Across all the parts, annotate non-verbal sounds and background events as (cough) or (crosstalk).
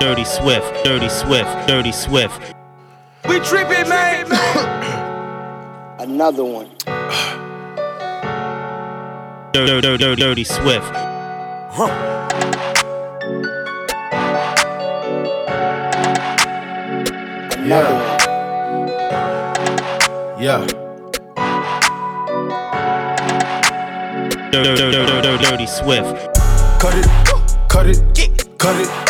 Dirty Swift, Dirty Swift, Dirty Swift. We tripping, man. (coughs) Another one. Dirty, dirty, dirty, dirty Swift. Another one. Yeah. Dirty, dirty, dirty, dirty, dirty Swift. Cut it, cut it, cut it,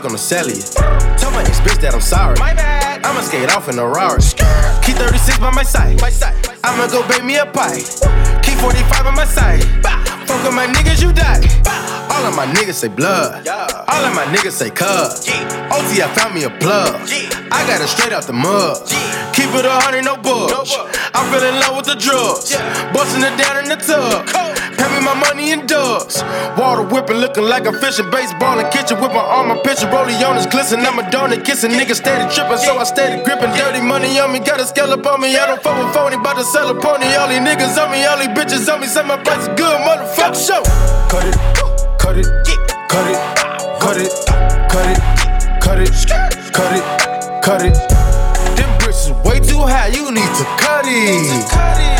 Hitting my plug on the cellular. Tell my ex bitch that I'm sorry. My bad. I'ma skate off in a Rari. Key 36 by my side. My side. I'ma go bake me a pie. Key 45 by my side. Fuck with my niggas, you die. All of my niggas say blood. All of my niggas say cuz. OT, I found me a plug. I got it straight out the mud. Keep it a hundred, no bugs. I fell in love with the drugs. Busting it down in the tub. Me my money in dubs. Water whipping, looking like a fishing. Baseball in kitchen with my arm, my pitcher. Rollie on his glisten. I'm a donut kissing. Niggas steady tripping, so I steady gripping. Dirty money on me, got a scale up on me. I don't fuck with phony, bout to sell a pony. All these niggas on me, all these bitches on me. Say my price is good, motherfucker. Show. Cut it, cut it, cut it, cut it, cut it, cut it, cut it, cut it. Them bricks is way too high, you need to cut it.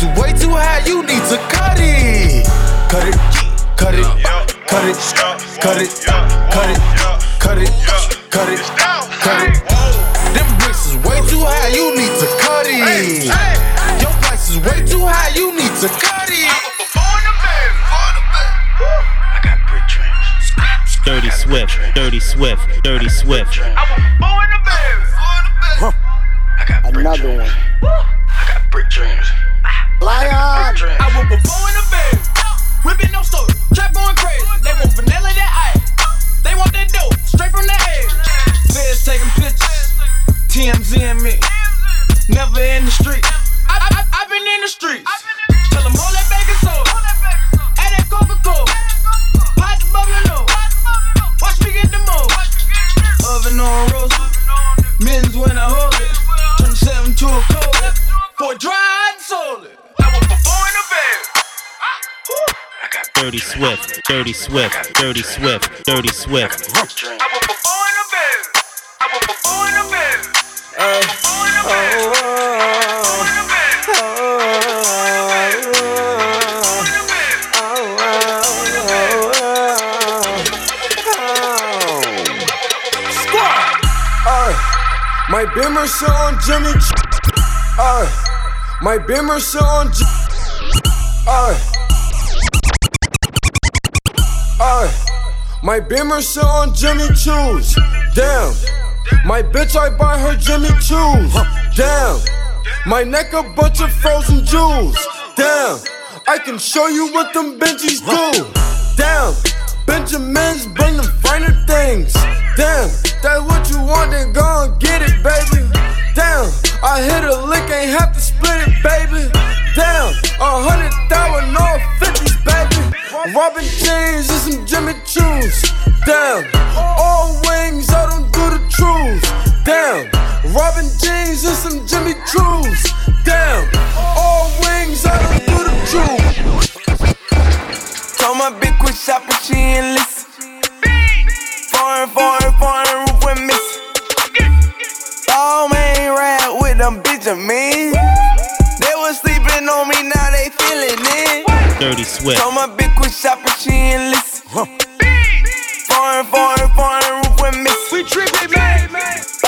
Your price is way too high, you need to cut it. Cut it, cut it, cut it, cut it, cut it, cut it, cut it, cut it. Them bricks is way too high, you need to cut it. Your price is way too high, you need to cut it. I got brick dreams. Dirty Swift, Dirty Swift, Dirty Swift. I got brick Another one. Dirty Swift, Dirty Swift, Dirty Swift. Brick dreams. I was before in the bed. I was before in the bed. Before in the bed. Before in the bed. Uh, my Bimmer shit on Jimmy. Ch- Uh, my Bimmer shit on J- uh, my Bimmer shit on Jimmy Choos. Damn. My bitch, I buy her Jimmy Choos. Damn. My neck a bunch of frozen jewels. Damn. I can show you what them Benjis do. Damn. Benjamins bring them finer things. Damn. That's what you want, then go and get it, baby. Damn. I hit a lick, ain't have to split it, baby. Damn. A hundred thousand, all fifties, baby. Robin jeans and some Jimmy Choos. Damn. All wings, I don't do the truths. Damn. Robin jeans and some Jimmy Choos. Damn. All wings, I don't do the truth. Told my bitch quit shopping, she ain't listen. Foreign, foreign, foreign roof went missing. All main ride with them bitch Dirty Swift, Told my bitch quit shopping, she ain't listen. Foreign, foreign, foreign roof went missing. We tripping, man.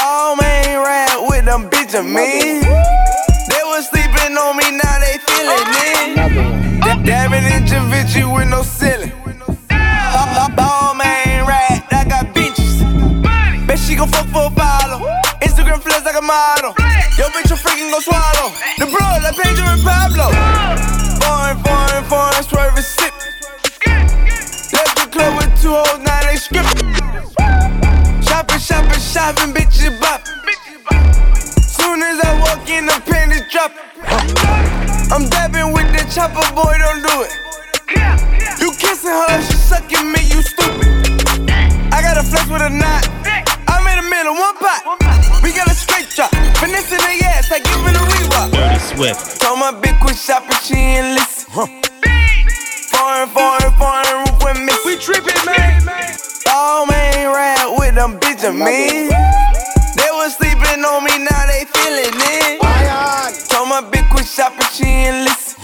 All main ride with them bitch of me. They was sleeping on me, now they feeling it. Another one. Dabbing in Javinci with no ceiling. Ball man rat, I got bitches. Bet she gon' fuck for a follow. Instagram flex like a model. Yo, bitch, you freaking gon' swallow. The blood like Pedro and Pablo. Swerving sip. Left the club with two hoes, now they script. Shopping, shopping, shopping. bitches bopping. Soon as I walk in, the panties dropping. I'm dabbing with the chopper, boy, don't do it. You kissing her, she sucking me, you stupid. I got a flex with a knot. I'm in the middle, one pot. We got a straight drop. Finessing the ass, like giving a rerock. Dirty Swift. Told my bitch quit shopping, she ain't listen. Foreign, foreign, foreign roof with me. We tripping, man. All man ride with them man. They was sleeping on me, now they feeling it. Told my bitch quit shopping, she ain't listen.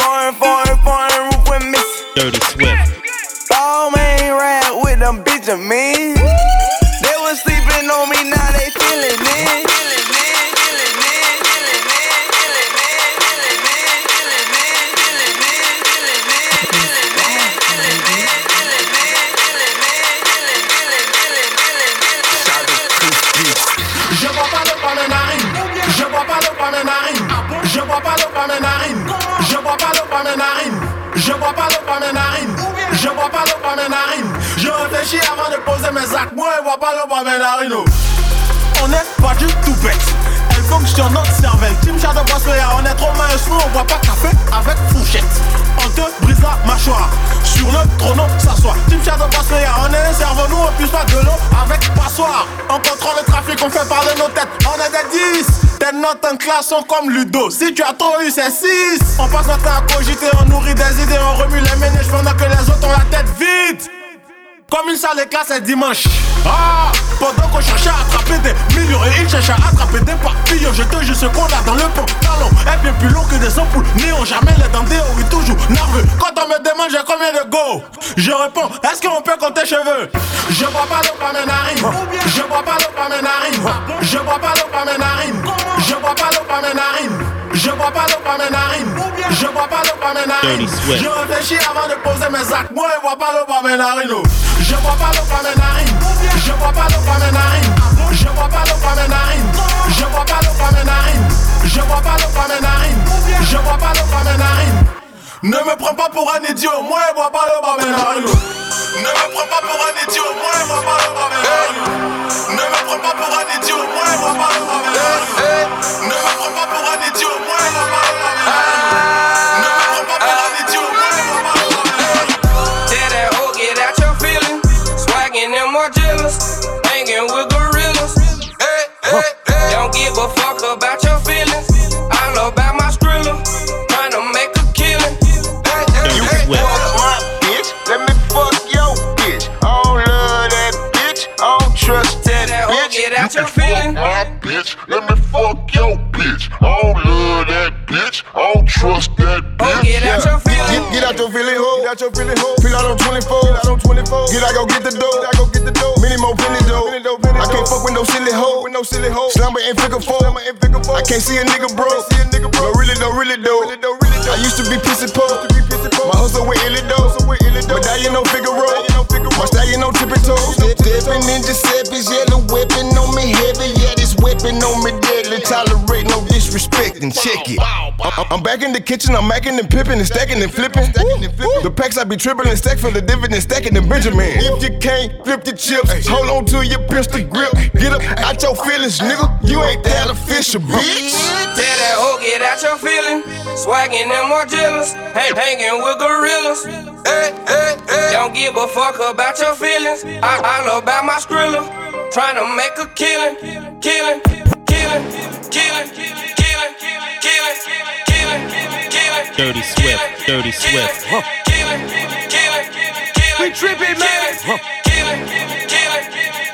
Foreign, foreign, foreign roof with me. Dirty Swift. All man ride with them man. They was sleeping on me, now they feeling it. Je vois pas l'eau par mes narines. Je vois pas l'eau par mes narines. Je réfléchis avant de poser mes actes. Moi, je vois pas l'eau par mes narines. oh. On est pas du tout bête. Elle fonctionne notre cervelle. Team Shadow Bracelet, on est trop mince, on voit pas café avec fourchette. On te brise la mâchoire. Sur le trône, s'asseoir. Team Shadow Bracelet, on est un cerveau, nous on puisse pas de l'eau avec passoire. On contrôle le trafic, on fait parler nos têtes. On est des 10. Tes notes en classe sont comme Ludo. Si tu as trop eu, c'est 6. On passe notre temps à cogiter, on nourrit des idées, on remue les ménages pendant que les autres ont la tête vide. Comme une salle de classe est dimanche. Ah, pendant qu'on cherchait à attraper des millions et ils cherchaient à attraper des papillons. Je te jure ce qu'on a dans le pantalon est bien plus long que des ampoules. Néon, jamais les dents oui, toujours nerveux. Quand on me demande j'ai combien de go, je réponds est-ce qu'on peut compter cheveux? Je vois pas l'eau par mes narines. Je vois pas l'eau par mes narines. Je vois pas l'eau par mes narines. Je vois pas l'eau par mes narines. Je vois pas l'eau par mes narines. Je vois pas l'eau par mes narines. Je réfléchis avant de poser mes actes. Moi, je vois pas l'eau par mes narines. oh. Je vois pas l'eau par mes narines. Je vois pas l'eau par mes narines. Je vois pas l'eau par mes narines. Je vois pas l'eau par mes narines. Je vois pas l'eau par mes narines. Je vois pas l'eau par mes narines. Ne me prends pas pour un idiot, moi je vois pas mes narines. Ne me prends pas pour un idiot, moi je vois pas mes narines. Ne me prends pas pour un idiot, moi je vois pas mes narines. Ne me prends pas pour un idiot, moi je vois pas l'eau par get your feelings. My bitch. Let me fuck your bitch. I don't love that bitch. I don't trust that bitch. get out your Get, out your feeling hole. Get out your feeling hole. Fill out on 24. Get out on 24. Get out, go get the dough. Get out, go get the dough. Many more penny dough. I can't fuck with no silly hoe. With no silly hoe. Slumber and figure four. I can't see a nigga bro. See a nigga bro. No, really don't, really though. I used to be pissy poor. My hustle with illy dough. Medallion no Figaro. My stallion on tippy toes. Stepping in Giuseppe's yellow weapon on me heavy. Yeah, weapon on me deadly. Tolerate no disrespect and check it. I'm, back in the kitchen. I'm macking and pipping and stacking and flipping. The packs I be tripping and stack for the dividend, stacking and Benjamin. If you can't flip the chips, hold on to your pistol grip. Get up out your feelings, nigga. You ain't that official, bitch. Tell that hoe, get out your feelings. Swagging them more jealous. Hang, hanging with gorillas. Hey, hey, hey. Don't give a fuck about your feelings. I, I about my skrilla. Trying to make a killing. Killing, killing, killing, killing, killing, killing, killing, killing. Dirty Swift. Dirty Swift. Killing, killing, killing. We tripping, man. Killing, killing,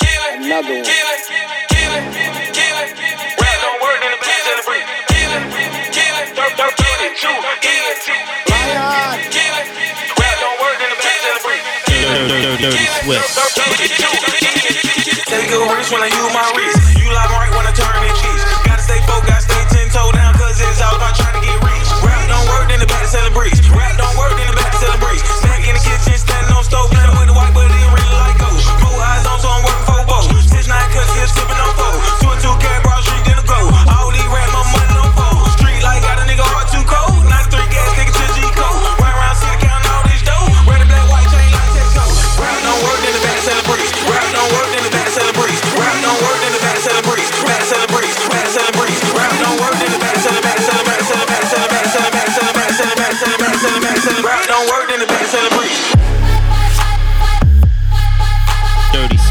killing. Another one. Killing, killing, killing. Rap don't work in the back of the brick. Killing, killing, killing, killing, killing, killing. Rap don't work in the back of the brick. Dirty, dirty, dirty Swift. Take a risk when I use my wrist.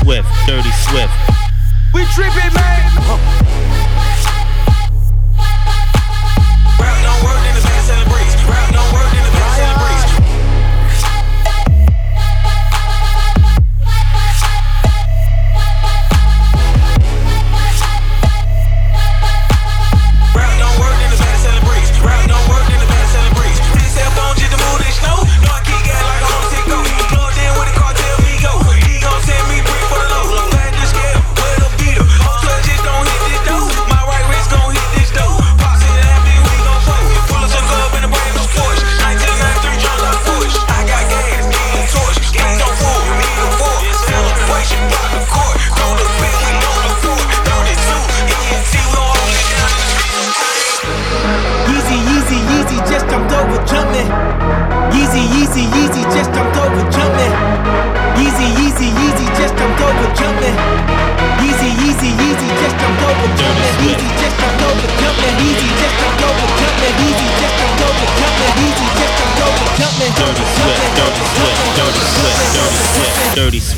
Swift, Dirty Swift. We tripping, man.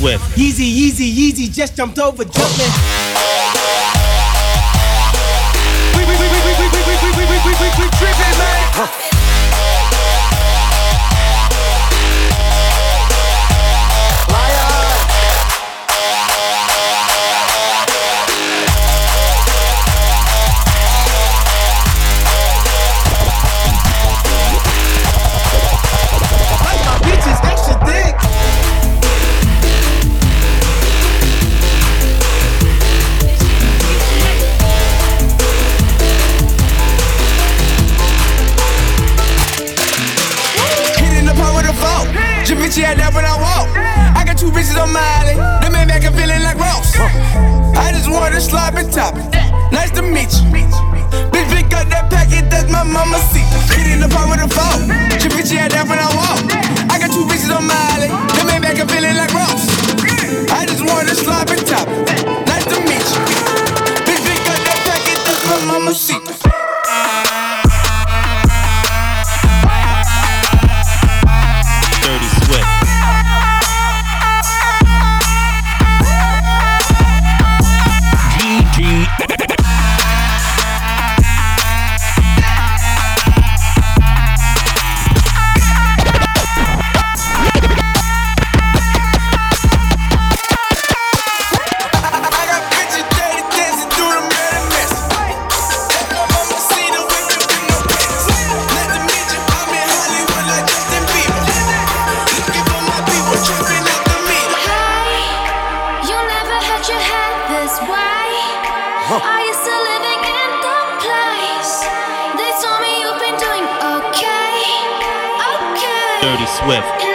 with. Yeezy, Yeezy, Yeezy just jumped over, jumping. she had that when I walk. I got two bitches on my island. That made me feeling like Ross. I just wanted to slop and top. Nice to meet you. Bitch, pick up that packet, that's my mama's seat. Get in the palm of the phone. Your bitch, she had that when I walk. Dirty Swift.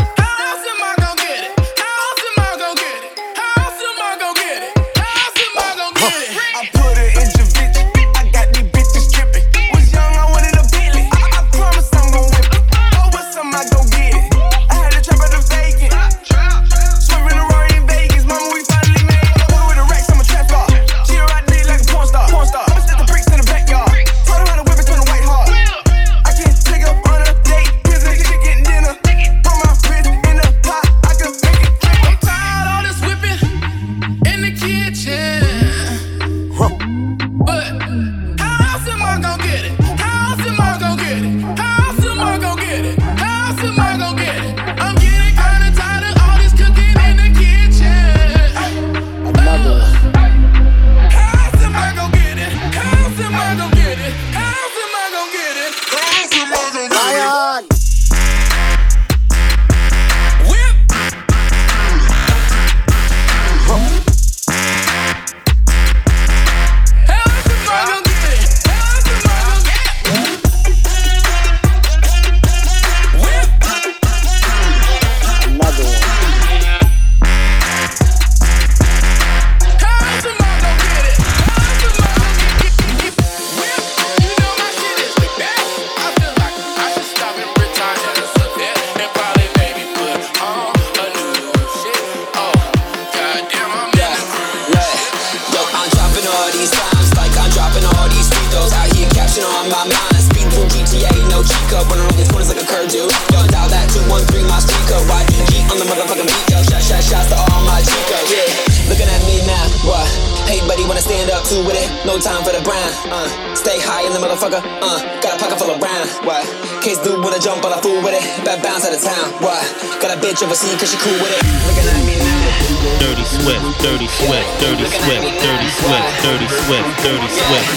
Swift, Dirty Swift, Dirty Swift, Dirty Swift, Dirty Swift, Dirty Swift.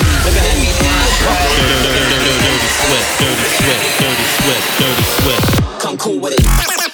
Dirty Swift, Dirty Swift, Dirty Swift, Dirty Swift. Come cool with it.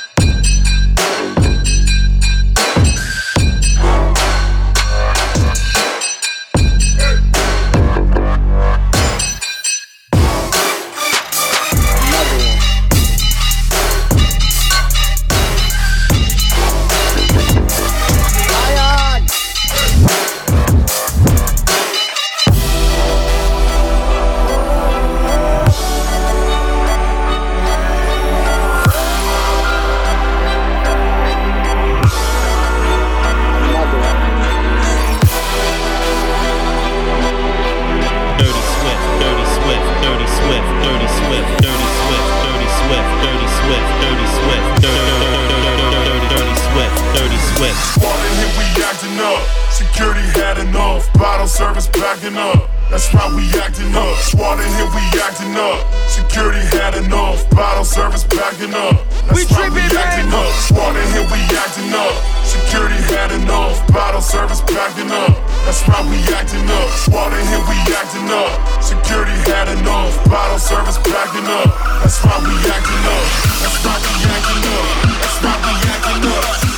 Security had enough, bottle service backing up. That's why we acting up. SWAT in here, we acting up. Security had enough, bottle service backing up. That's we why tripping, we acting up. SWAT in here, we acting up. Security had enough, bottle service backing up. That's why we acting up. SWAT in here, we acting up. Security had enough, bottle service backing up. That's why we acting up. That's why we acting up. That's why we acting up.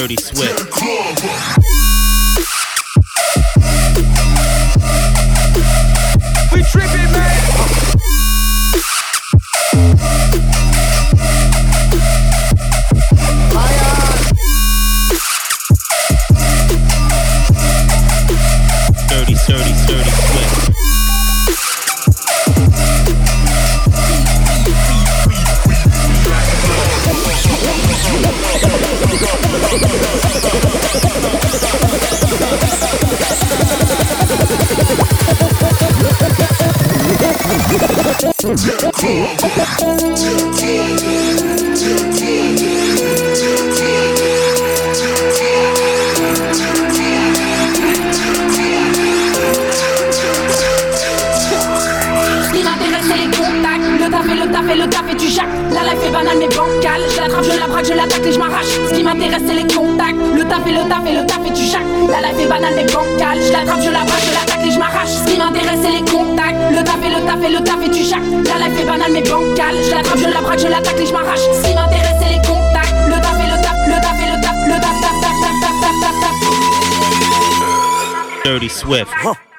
Dirty Swift. Dirty Swift. Huh.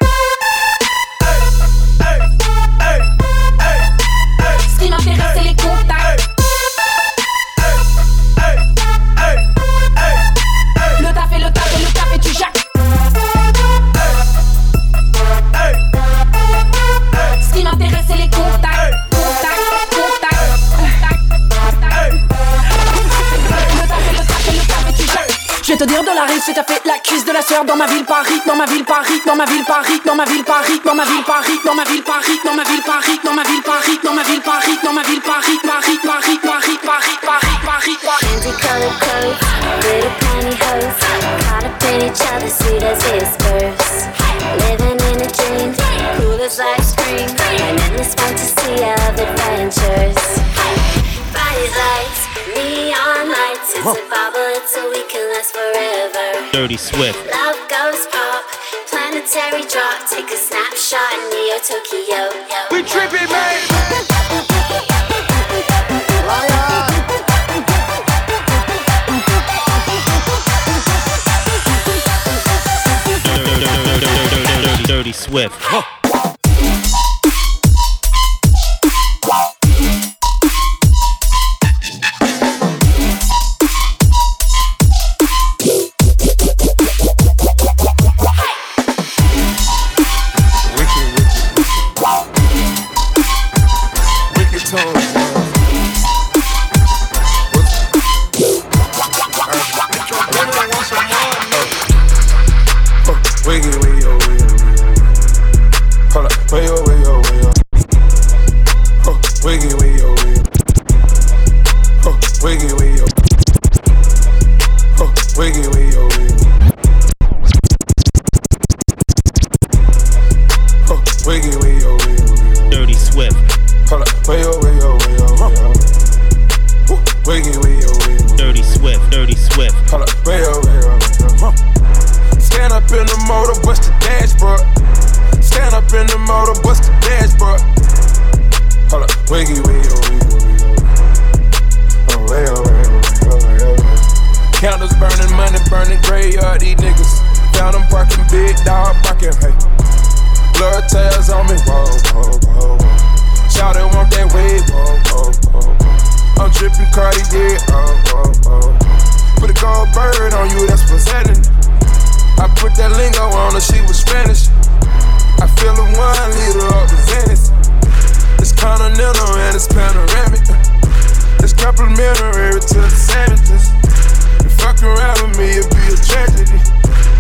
Rue, c'est à fait la cuisse de la sœur dans ma ville Paris, dans ma ville Paris, dans ma ville Paris, dans ma ville Paris, dans ma ville Paris, dans ma ville Paris, dans ma ville Paris, dans ma ville Paris, dans ma ville Paris, dans ma ville Paris, Paris, Paris, Paris, Paris, Paris, Paris, Paris. Candy colored clothes, little pantyhose, caught up in each other, sweet as whispers. Living in a dream, cool as life spring, an endless fantasy of adventures. Bodies lights, neon lights, Huh. So Dirty Swift. Love goes pop, planetary drop. Take a snapshot in Neo Tokyo. Yo, we tripping, baby. Dirty Swift. Huh. Hold up, way oh, way oh, way oh, way oh. Woo, Wiggy, wiggy, oh. Dirty Swift. Dirty Swift. Hold up, way oh, way oh, way oh. Huh. Stand up in the motor, bust the dashboard. Stand up in the motor, bust the dashboard. Hold up, wiggy, wiggy, oh, wiggy, wiggy. Oh, way oh, way oh, way oh, way oh, way oh. Candles burning, money burning, graveyard, these niggas. Found them parking, big dog barking, hey. Blood tails on me, whoa, whoa, whoa, whoa. Shout it, want that whoa, whoa, whoa, whoa. I'm tripping Cartier, oh, whoa, whoa. Put a gold bird on you, that's presenting. I put that lingo on her, she was Spanish. I feel a one liter of the Venice. It's continental and it's panoramic. It's complimentary to the sandwiches. You fuck around with me, it'd be a tragedy.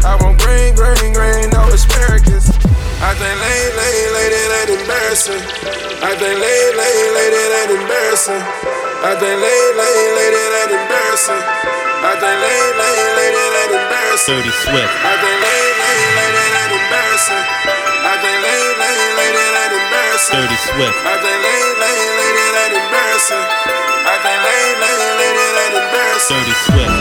I want green, green, green, think lay, lay, lady, that embarrassing. I think lay, lay, lady, that embarrassing. I think lay, lay, lady, that embarrassing. Dirty Swift. I think lay, lay, lady, that embarrassing. I think lay, lay, lady, that embarrassing. Dirty Swift. I think lay, lay, lady, that embarrassing. I think lay, lay, lady, that embarrassing. Dirty Swift.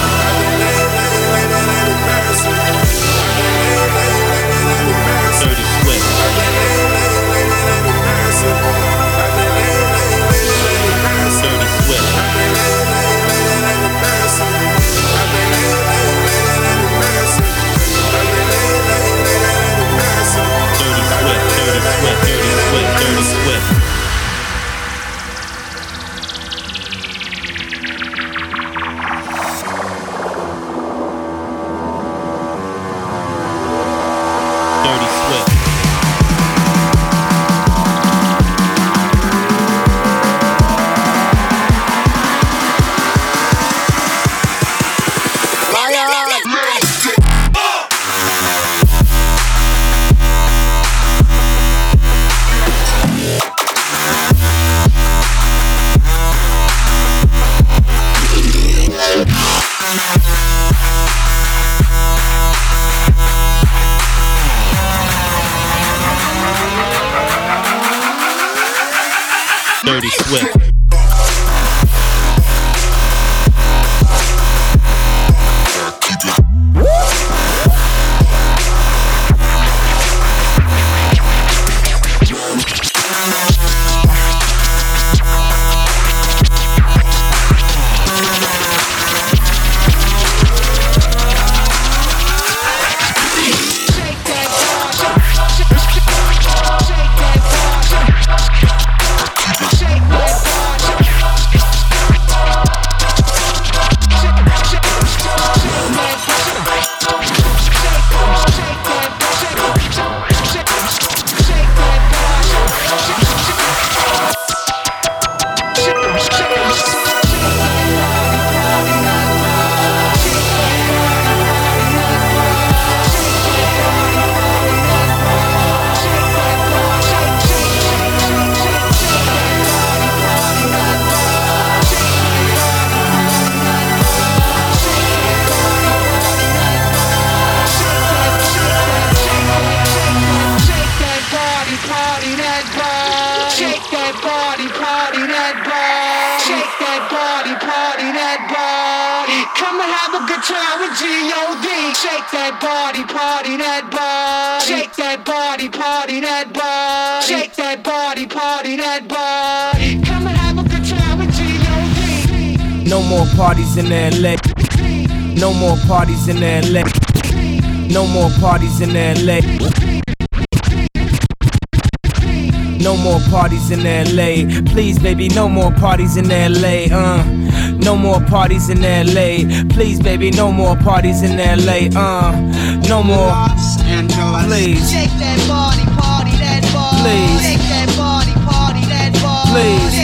Have a time with G.O.D. Shake that body, party that body. Shake that body, party that body. Shake that body, party that body. Come and have a good time with G.O.D. No more parties in LA. No more parties in LA. No more parties in LA. No more parties in LA. Please, baby, no more parties in LA. Uh, no more parties in LA. Please, baby, no more parties in LA. Uh, no more. Please. Shake that body, party that body. Please. Shake that body, party that body. Please.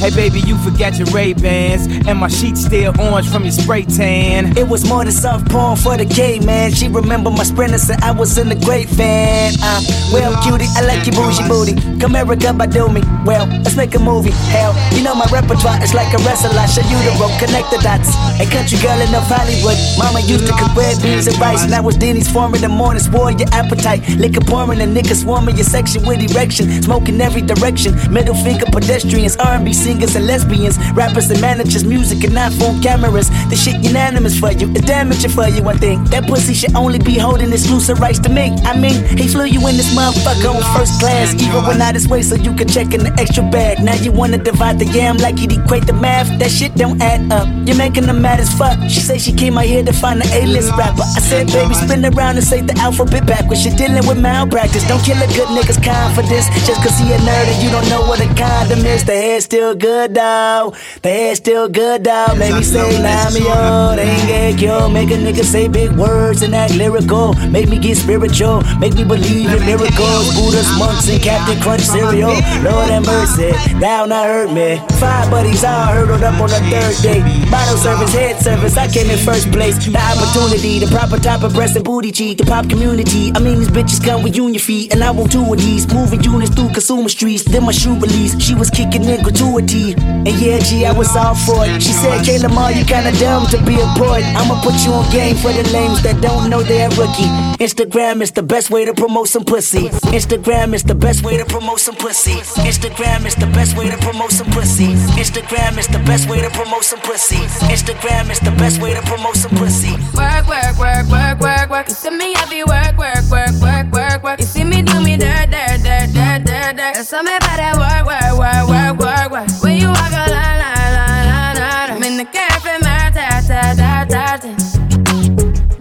Hey baby, you forgot your Ray Bans, and my sheets still orange from your spray tan. It was more than soft porn for the gay man. She remember my sprinter said I was in a great fan. Uh, well, cutie, I like your bougie booty. Come here, by do me. Well, let's make a movie. Hell, you know my repertoire is like a wrestler. I show you the rope, connect the dots. A country girl in North Hollywood. Mama used to cook red beans and rice. Now it's Denny's farm in the morning, spoil your appetite. Liquor pouring and niggas swarming your section with erection. Smoking every direction. Middle finger pedestrians, R&B singers and lesbians, rappers and managers, music and iPhone cameras. The shit unanimous for you, it's damaging for you. I think that pussy should only be holding exclusive rights to me. I mean, he flew you in this motherfucker on first class, even when out his way, so you could check in the extra bag. Now you wanna divide the yam like you'd equate the math. That shit don't add up. You're making them mad as fuck. She say she came out here to find an A-list rapper. I said, baby, spin around and say the alphabet backwards. You're dealing with malpractice. Don't kill a good nigga's confidence just cause he a nerd and you don't know what a condom is. The head still good though. The hair's still good though. Make me say Lamio, oh. they ain't get killed. Make a nigga say big words and act lyrical. Make me get spiritual. Make me believe in miracles. Buddhas, monks, and Captain Crunch cereal. Lord have mercy, thou not hurt me. Five buddies all hurdled up on the third day. Bottle service, head service, I came in first place. The opportunity, the proper type of breast and booty cheek. The pop community, I mean these bitches come with union feet. And I want two of these. Moving units through consumer streets. Then my shoe release, she was kicking in gratuity. And yeah, G, I was all for it. She said, Kayla Ma, you kinda dumb to be a poet. I'ma put you on game for the lames that don't know they're rookie. Instagram is the best way to promote some pussy. Instagram is the best way to promote some pussy. Instagram is the best way to promote some pussy. Instagram is the best way to promote some pussy. Instagram is the best way to promote some pussy. Work, work, work, work, work, work. You see me happy work, work, work, work, work, work. You see me do me dirt, dirt, dirt, dirt, dirt, dirt. There's something about that work, work, work, work, work, work. When you walk a line, line, line, line, line. I'm in the cafe, my ta, ta, ta, ta.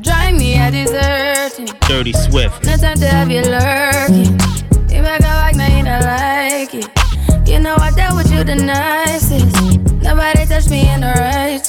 Drive me a deserting. Dirty Swift. No time to have you lurking. You make a like, now you don't like it. You know I dealt with you the nicest. Nobody touched me in the righteous.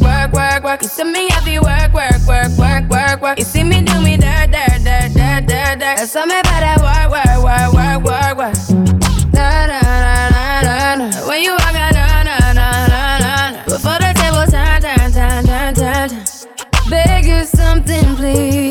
work. You see me happy work, work, work, work, work, work. You see me do me dirt, dirt, dirt, dirt, dirt, dirt. There's something about that work, work, work, work, work, work. Da, da, da, da, da. When you walk out, da, da, da, da, da. Before the table turn, turn, turn, turn, turn. Beg you something, please.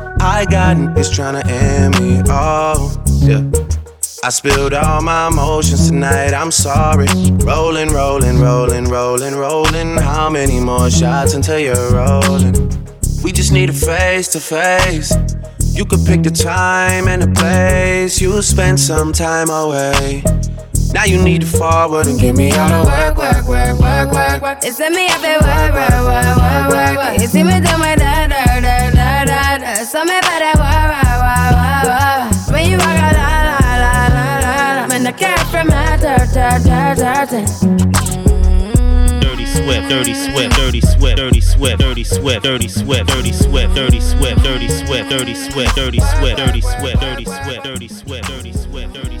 I got niggas tryna end me. Oh, yeah. I spilled all my emotions tonight, I'm sorry. Rolling, rolling, rolling, rolling, rolling. How many more shots until you're rolling? We just need a face to face. You could pick the time and the place. You'll spend some time away. Now you need to forward and give me all the work, work, work, work, work, work. It's me up there, work, work, work, work, work, work. You see me do my da da da da da da. So me better work, work, work, work, work. When you walk out, la la la la la la. When the cat from my dirt, dirt, dirt, dirt. Dirty Swift, Dirty Swift, Dirty Swift, Dirty Swift, Dirty Swift, Dirty Swift, Dirty Swift, Dirty Swift, Dirty Swift, Dirty Swift, Dirty Swift, Dirty Swift, Dirty Swift, Dirty Swift, Dirty Swift, Dirty Swift, Dirty Swift, Dirty